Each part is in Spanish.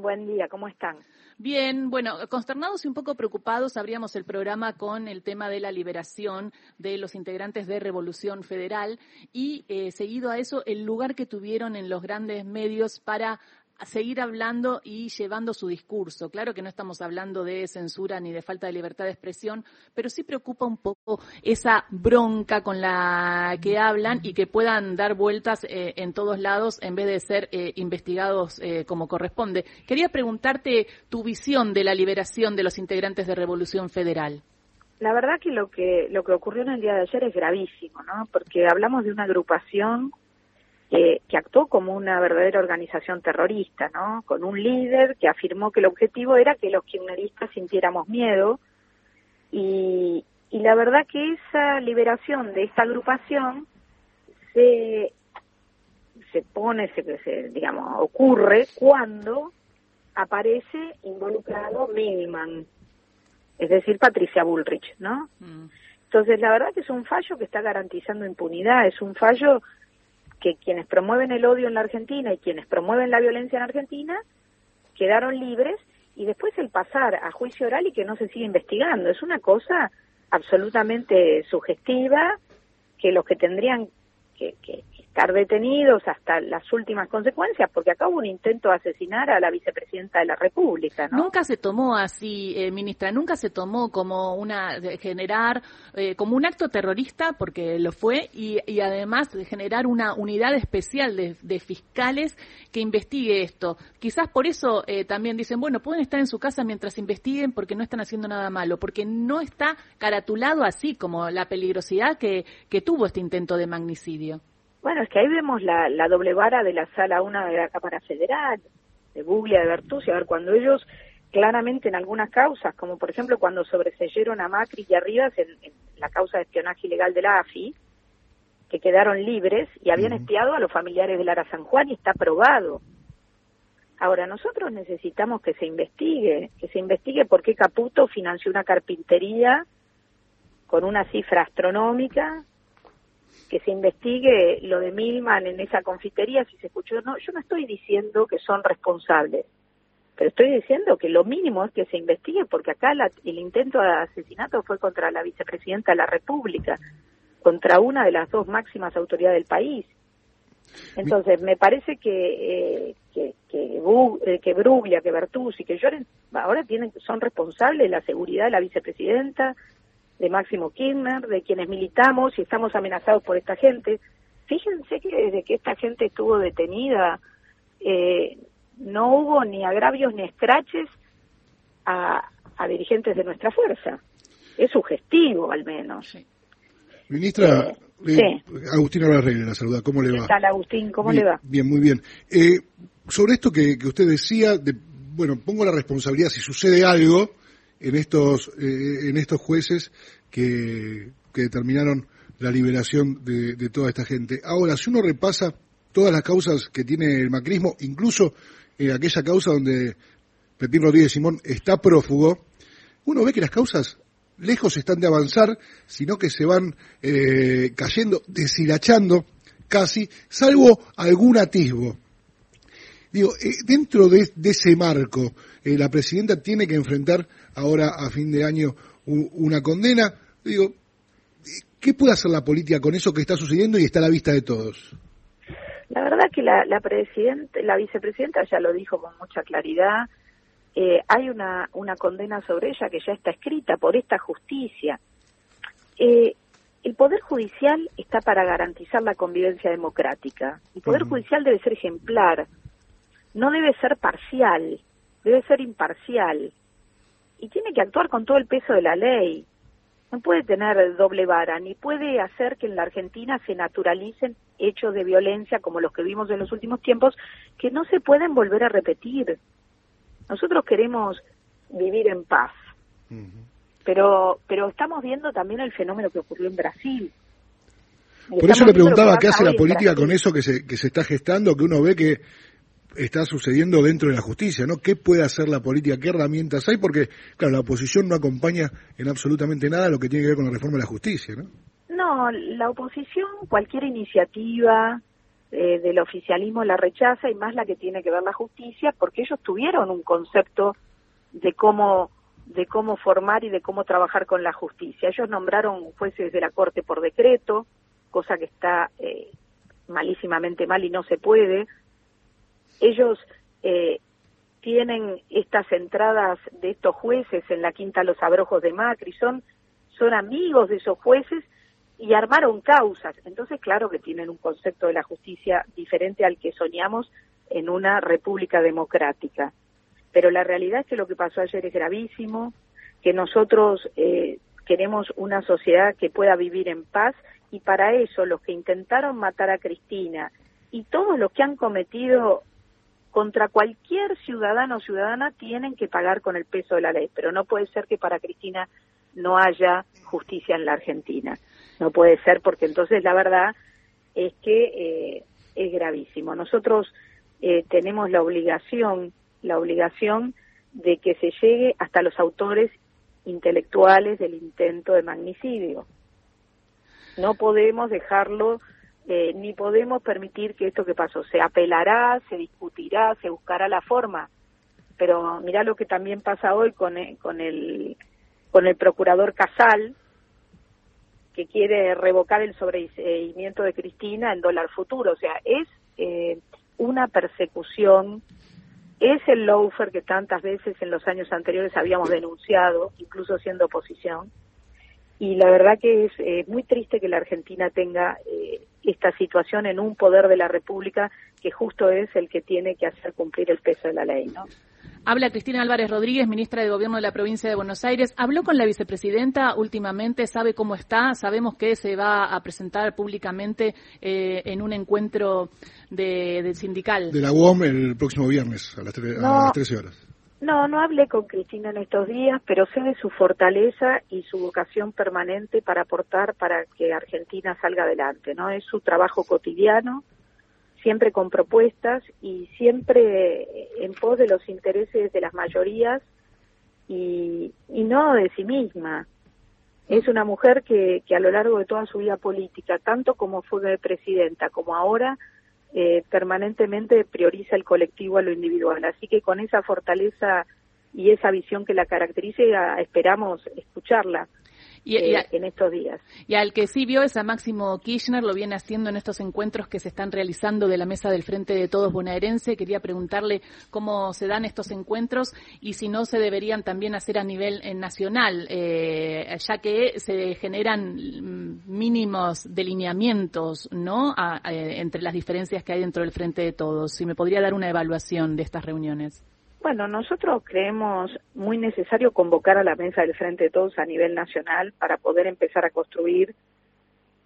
Buen día, ¿cómo están? Bien, bueno, consternados y un poco preocupados, abríamos el programa con el tema de la liberación de los integrantes de Revolución Federal y eh, seguido a eso el lugar que tuvieron en los grandes medios para seguir hablando y llevando su discurso. Claro que no estamos hablando de censura ni de falta de libertad de expresión, pero sí preocupa un poco esa bronca con la que hablan y que puedan dar vueltas eh, en todos lados en vez de ser eh, investigados eh, como corresponde. Quería preguntarte tu visión de la liberación de los integrantes de Revolución Federal. La verdad que lo que lo que ocurrió en el día de ayer es gravísimo, ¿no? Porque hablamos de una agrupación que actuó como una verdadera organización terrorista, ¿no? Con un líder que afirmó que el objetivo era que los kirchneristas sintiéramos miedo y, y la verdad que esa liberación de esta agrupación se se pone, se, se digamos, ocurre cuando aparece involucrado Milman, es decir, Patricia Bullrich, ¿no? Mm. Entonces, la verdad que es un fallo que está garantizando impunidad, es un fallo que quienes promueven el odio en la Argentina y quienes promueven la violencia en Argentina quedaron libres y después el pasar a juicio oral y que no se siga investigando. Es una cosa absolutamente sugestiva que los que tendrían que, que, estar detenidos hasta las últimas consecuencias, porque acá un intento de asesinar a la vicepresidenta de la República. Nunca se tomó así, eh, ministra, nunca se tomó como una, de generar, eh, como un acto terrorista, porque lo fue, y, y además de generar una unidad especial de, de, fiscales que investigue esto. Quizás por eso eh, también dicen, bueno, pueden estar en su casa mientras investiguen porque no están haciendo nada malo, porque no está caratulado así como la peligrosidad que, que tuvo este intento de magnicidio. Bueno, es que ahí vemos la, la doble vara de la sala 1 de la Cámara Federal, de Buglia, de Bertuzzi, a ver, cuando ellos claramente en algunas causas, como por ejemplo cuando sobreseyeron a Macri y Arribas en, en la causa de espionaje ilegal de la AFI, que quedaron libres y habían espiado a los familiares de Lara San Juan y está probado. Ahora, nosotros necesitamos que se investigue, que se investigue por qué Caputo financió una carpintería con una cifra astronómica que se investigue lo de Milman en esa confitería, si se escuchó. No, yo no estoy diciendo que son responsables, pero estoy diciendo que lo mínimo es que se investigue, porque acá el intento de asesinato fue contra la vicepresidenta de la República, contra una de las dos máximas autoridades del país. Entonces, me parece que, eh, que, que, eh, Bruglia, que Bertuzzi, que Lloren, ahora tienen, son responsables de la seguridad de la vicepresidenta, de Máximo Kirchner, de quienes militamos y estamos amenazados por esta gente. Fíjense que desde que esta gente estuvo detenida, eh, no hubo ni agravios ni escraches a, a, dirigentes de nuestra fuerza. Es sugestivo, al menos. Ministra, eh, sí. Agustín la saluda. ¿Cómo le va? ¿Qué tal, Agustín? ¿Cómo bien, le va? Bien, muy bien. Eh, sobre esto que, que, usted decía, de, bueno, pongo la responsabilidad si sucede algo en estos, eh, en estos jueces que, que, determinaron la liberación de, de, toda esta gente. Ahora, si uno repasa todas las causas que tiene el macrismo, incluso eh, aquella causa donde Pepín Rodríguez Simón está prófugo, uno ve que las causas lejos están de avanzar, sino que se van eh, cayendo, deshilachando casi, salvo algún atisbo. Digo, eh, dentro de, de, ese marco, eh, la presidenta tiene que enfrentar ahora a fin de año un, una condena. Digo, ¿qué puede hacer la política con eso que está sucediendo y está a la vista de todos? La verdad que la, la, presidenta, la vicepresidenta ya lo dijo con mucha claridad. Eh, hay una, una condena sobre ella que ya está escrita por esta justicia. Eh, el Poder Judicial está para garantizar la convivencia democrática. El Poder uh -huh. Judicial debe ser ejemplar, no debe ser parcial, debe ser imparcial. Y tiene que actuar con todo el peso de la ley. No puede tener doble vara, ni puede hacer que en la Argentina se naturalicen hechos de violencia como los que vimos en los últimos tiempos, que no se pueden volver a repetir. Nosotros queremos vivir en paz. Uh -huh. Pero, pero estamos viendo también el fenómeno que ocurrió en Brasil. Por eso le preguntaba qué hace la política con eso que se, que se está gestando, que uno ve que está sucediendo dentro de la justicia, ¿no? ¿Qué puede hacer la política? ¿Qué herramientas hay? Porque, claro, la oposición no acompaña en absolutamente nada lo que tiene que ver con la reforma de la justicia, ¿no? No, la oposición, cualquier iniciativa eh, del oficialismo la rechaza y más la que tiene que ver la justicia, porque ellos tuvieron un concepto de cómo de cómo formar y de cómo trabajar con la justicia. Ellos nombraron jueces de la Corte por decreto, cosa que está eh, malísimamente mal y no se puede. Ellos eh, tienen estas entradas de estos jueces en la Quinta Los Abrojos de Macri, son, son amigos de esos jueces y armaron causas. Entonces, claro que tienen un concepto de la justicia diferente al que soñamos en una república democrática. Pero la realidad es que lo que pasó ayer es gravísimo, que nosotros eh, queremos una sociedad que pueda vivir en paz y para eso los que intentaron matar a Cristina y todos los que han cometido contra cualquier ciudadano o ciudadana tienen que pagar con el peso de la ley, pero no puede ser que para Cristina no haya justicia en la Argentina. No puede ser porque entonces la verdad es que eh, es gravísimo. Nosotros eh, tenemos la obligación, la obligación de que se llegue hasta los autores intelectuales del intento de magnicidio. No podemos dejarlo eh, ni podemos permitir que esto que pasó se apelará, se discutirá, se buscará la forma. Pero mira lo que también pasa hoy con, con el con el procurador Casal, que quiere revocar el sobreseimiento de Cristina en dólar futuro. O sea, es eh, una persecución, es el loafer que tantas veces en los años anteriores habíamos denunciado, incluso siendo oposición. Y la verdad que es eh, muy triste que la Argentina tenga eh, esta situación en un poder de la República que justo es el que tiene que hacer cumplir el peso de la ley, ¿no? Habla Cristina Álvarez Rodríguez, ministra de Gobierno de la provincia de Buenos Aires. Habló con la vicepresidenta últimamente, sabe cómo está, sabemos que se va a presentar públicamente eh, en un encuentro de, del sindical. De la UOM el próximo viernes a las, a las 13 horas. No, no hablé con Cristina en estos días, pero sé de su fortaleza y su vocación permanente para aportar para que Argentina salga adelante, ¿no? Es su trabajo cotidiano, siempre con propuestas y siempre en pos de los intereses de las mayorías y, y no de sí misma. Es una mujer que, que a lo largo de toda su vida política, tanto como fue presidenta como ahora, eh, permanentemente prioriza el colectivo a lo individual. Así que con esa fortaleza y esa visión que la caracterice, esperamos escucharla y, eh, en estos días. Y al que sí vio es a Máximo Kirchner, lo viene haciendo en estos encuentros que se están realizando de la mesa del Frente de Todos bonaerense. Quería preguntarle cómo se dan estos encuentros y si no se deberían también hacer a nivel eh, nacional, eh, ya que se generan mm, mínimos delineamientos, ¿no? entre las diferencias que hay dentro del Frente de Todos. Si me podría dar una evaluación de estas reuniones. Bueno, nosotros creemos muy necesario convocar a la mesa del Frente de Todos a nivel nacional para poder empezar a construir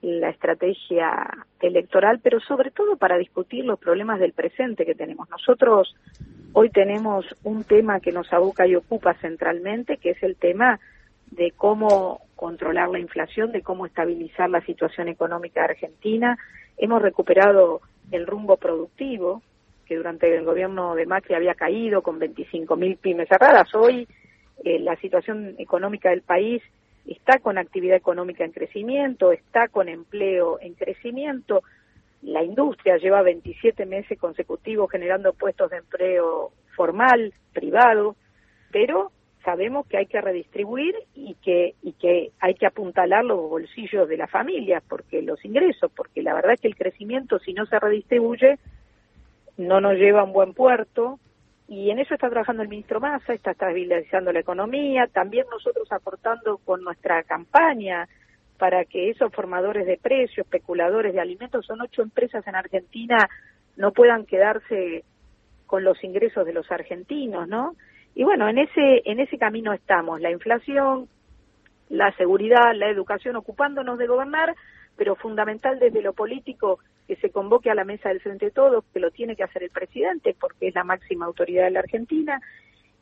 la estrategia electoral, pero sobre todo para discutir los problemas del presente que tenemos. Nosotros hoy tenemos un tema que nos aboca y ocupa centralmente, que es el tema de cómo controlar la inflación, de cómo estabilizar la situación económica argentina. Hemos recuperado el rumbo productivo, durante el gobierno de Macri había caído con 25.000 pymes cerradas. Hoy eh, la situación económica del país está con actividad económica en crecimiento, está con empleo en crecimiento. La industria lleva 27 meses consecutivos generando puestos de empleo formal, privado, pero sabemos que hay que redistribuir y que y que hay que apuntalar los bolsillos de las familias porque los ingresos porque la verdad es que el crecimiento si no se redistribuye no nos lleva a un buen puerto y en eso está trabajando el ministro Massa, está estabilizando la economía, también nosotros aportando con nuestra campaña para que esos formadores de precios, especuladores de alimentos, son ocho empresas en Argentina, no puedan quedarse con los ingresos de los argentinos, ¿no? Y bueno, en ese en ese camino estamos, la inflación, la seguridad, la educación, ocupándonos de gobernar, pero fundamental desde lo político que se convoque a la mesa del Frente de Todos, que lo tiene que hacer el presidente porque es la máxima autoridad de la Argentina,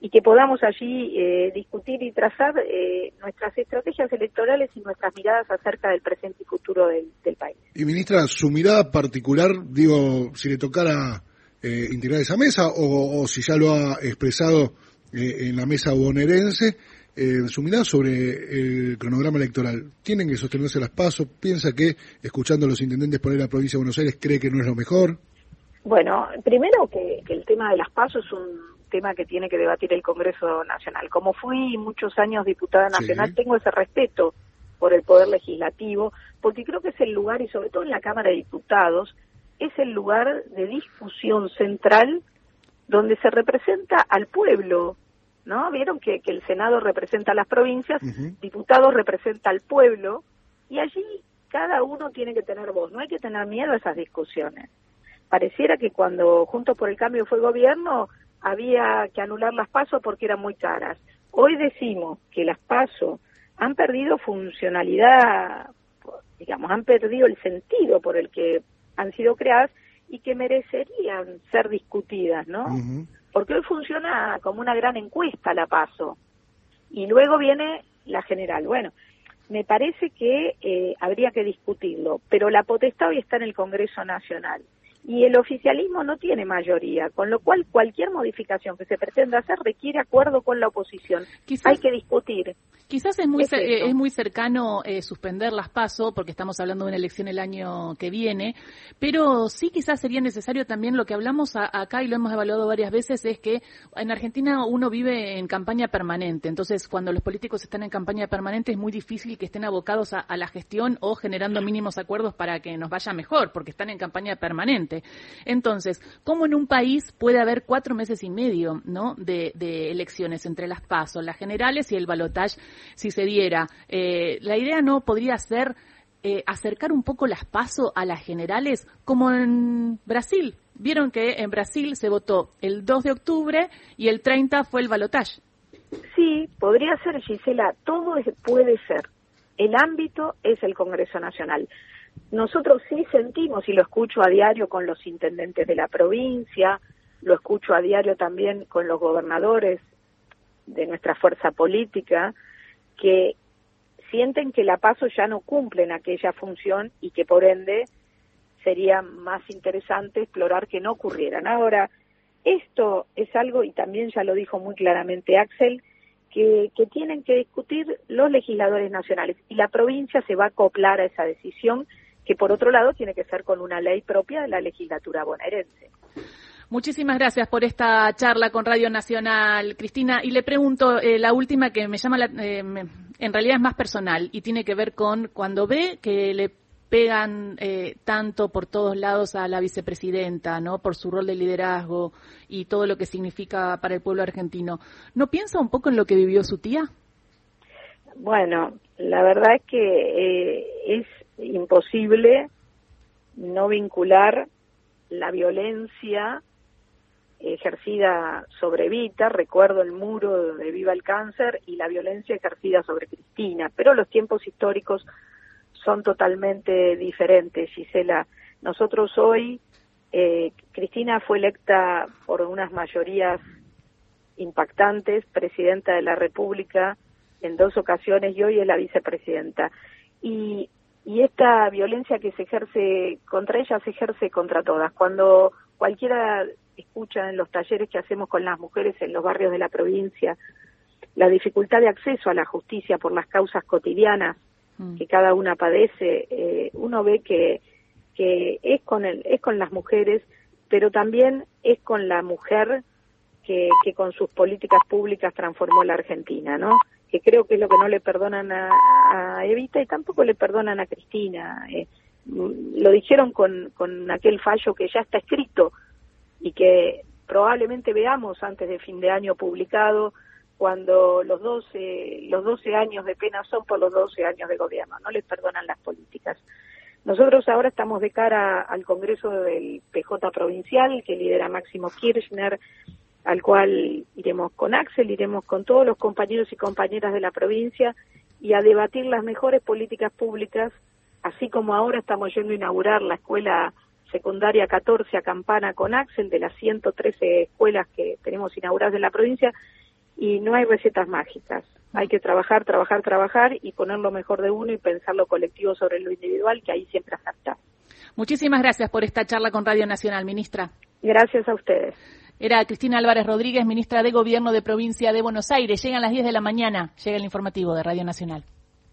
y que podamos allí eh, discutir y trazar eh, nuestras estrategias electorales y nuestras miradas acerca del presente y futuro del, país. Y ministra, su mirada particular, digo, si le tocara eh, integrar esa mesa o, si ya lo ha expresado en la mesa bonaerense, eh, su mirada sobre el cronograma electoral. ¿Tienen que sostenerse las pasos? ¿Piensa que, escuchando a los intendentes por ahí la provincia de Buenos Aires, cree que no es lo mejor? Bueno, primero que, el tema de las pasos es un tema que tiene que debatir el Congreso Nacional. Como fui muchos años diputada nacional, tengo ese respeto por el Poder Legislativo, porque creo que es el lugar, y sobre todo en la Cámara de Diputados, es el lugar de discusión central donde se representa al pueblo, ¿no? Vieron que, el Senado representa a las provincias, diputados representa al pueblo, y allí cada uno tiene que tener voz, no hay que tener miedo a esas discusiones. Pareciera que cuando Juntos por el Cambio fue gobierno había que anular las pasos porque eran muy caras. Hoy decimos que las pasos han perdido funcionalidad, digamos, han perdido el sentido por el que han sido creadas y que merecerían ser discutidas, ¿no? Porque hoy funciona como una gran encuesta la paso. Y luego viene la general. Bueno, me parece que eh, habría que discutirlo, pero la potestad hoy está en el Congreso Nacional y el oficialismo no tiene mayoría, con lo cual cualquier modificación que se pretenda hacer requiere acuerdo con la oposición. Hay que discutir. Quizás es muy, es, muy cercano eh, suspender las PASO, porque estamos hablando de una elección el año que viene, pero sí quizás sería necesario también lo que hablamos acá y lo hemos evaluado varias veces, es que en Argentina uno vive en campaña permanente, entonces cuando los políticos están en campaña permanente es muy difícil que estén abocados a la gestión o generando mínimos acuerdos para que nos vaya mejor, porque están en campaña permanente. Entonces, ¿cómo en un país puede haber cuatro meses y medio ¿no? de, elecciones entre las pasos, las generales y el balotaje si se diera? Eh, la idea no podría ser eh, acercar un poco las pasos a las generales como en Brasil. Vieron que en Brasil se votó el 2 de octubre y el 30 fue el balotaje. Sí, podría ser, Gisela, todo puede ser. El ámbito es el Congreso Nacional. Nosotros sí sentimos, y lo escucho a diario con los intendentes de la provincia, lo escucho a diario también con los gobernadores de nuestra fuerza política, que sienten que la paso ya no cumplen aquella función y que por ende sería más interesante explorar que no ocurrieran. Ahora, esto es algo, y también ya lo dijo muy claramente Axel, que, que, tienen que discutir los legisladores nacionales y la provincia se va a acoplar a esa decisión que por otro lado tiene que ser con una ley propia de la legislatura bonaerense. Muchísimas gracias por esta charla con Radio Nacional, Cristina. Y le pregunto, eh, la última que me llama, la, eh, en realidad es más personal y tiene que ver con cuando ve que le pegan eh, tanto por todos lados a la vicepresidenta, ¿no? Por su rol de liderazgo y todo lo que significa para el pueblo argentino. ¿No piensa un poco en lo que vivió su tía? Bueno, la verdad es que es imposible no vincular la violencia ejercida sobre Vita, recuerdo el muro de Viva el Cáncer, y la violencia ejercida sobre Cristina, pero los tiempos históricos son totalmente diferentes, Gisela. Nosotros hoy, eh, Cristina fue electa por unas mayorías impactantes, presidenta de la República en dos ocasiones y hoy es la vicepresidenta. Y y esta violencia que se ejerce contra ella se ejerce contra todas. Cuando cualquiera escucha en los talleres que hacemos con las mujeres en los barrios de la provincia la dificultad de acceso a la justicia por las causas cotidianas mm. que cada una padece, eh, uno ve que, que es con el, es con las mujeres, pero también es con la mujer que, que con sus políticas públicas transformó la Argentina, ¿no? Que creo que es lo que no le perdonan a, Evita y tampoco le perdonan a Cristina. Eh, lo dijeron con, con aquel fallo que ya está escrito y que probablemente veamos antes de fin de año publicado cuando los 12, los 12 años de pena son por los 12 años de gobierno, no les perdonan las políticas. Nosotros ahora estamos de cara al Congreso del PJ provincial que lidera Máximo Kirchner, al cual iremos con Axel, iremos con todos los compañeros y compañeras de la provincia y a debatir las mejores políticas públicas, así como ahora estamos yendo a inaugurar la escuela secundaria 14 a Campana con Axel, de las 113 escuelas que tenemos inauguradas en la provincia, y no hay recetas mágicas. Hay que trabajar, trabajar, trabajar y poner lo mejor de uno y pensar lo colectivo sobre lo individual, que ahí siempre acepta. Muchísimas gracias por esta charla con Radio Nacional, ministra. Gracias a ustedes. Era Cristina Álvarez Rodríguez, ministra de Gobierno de Provincia de Buenos Aires. Llegan las 10 de la mañana, llega el informativo de Radio Nacional.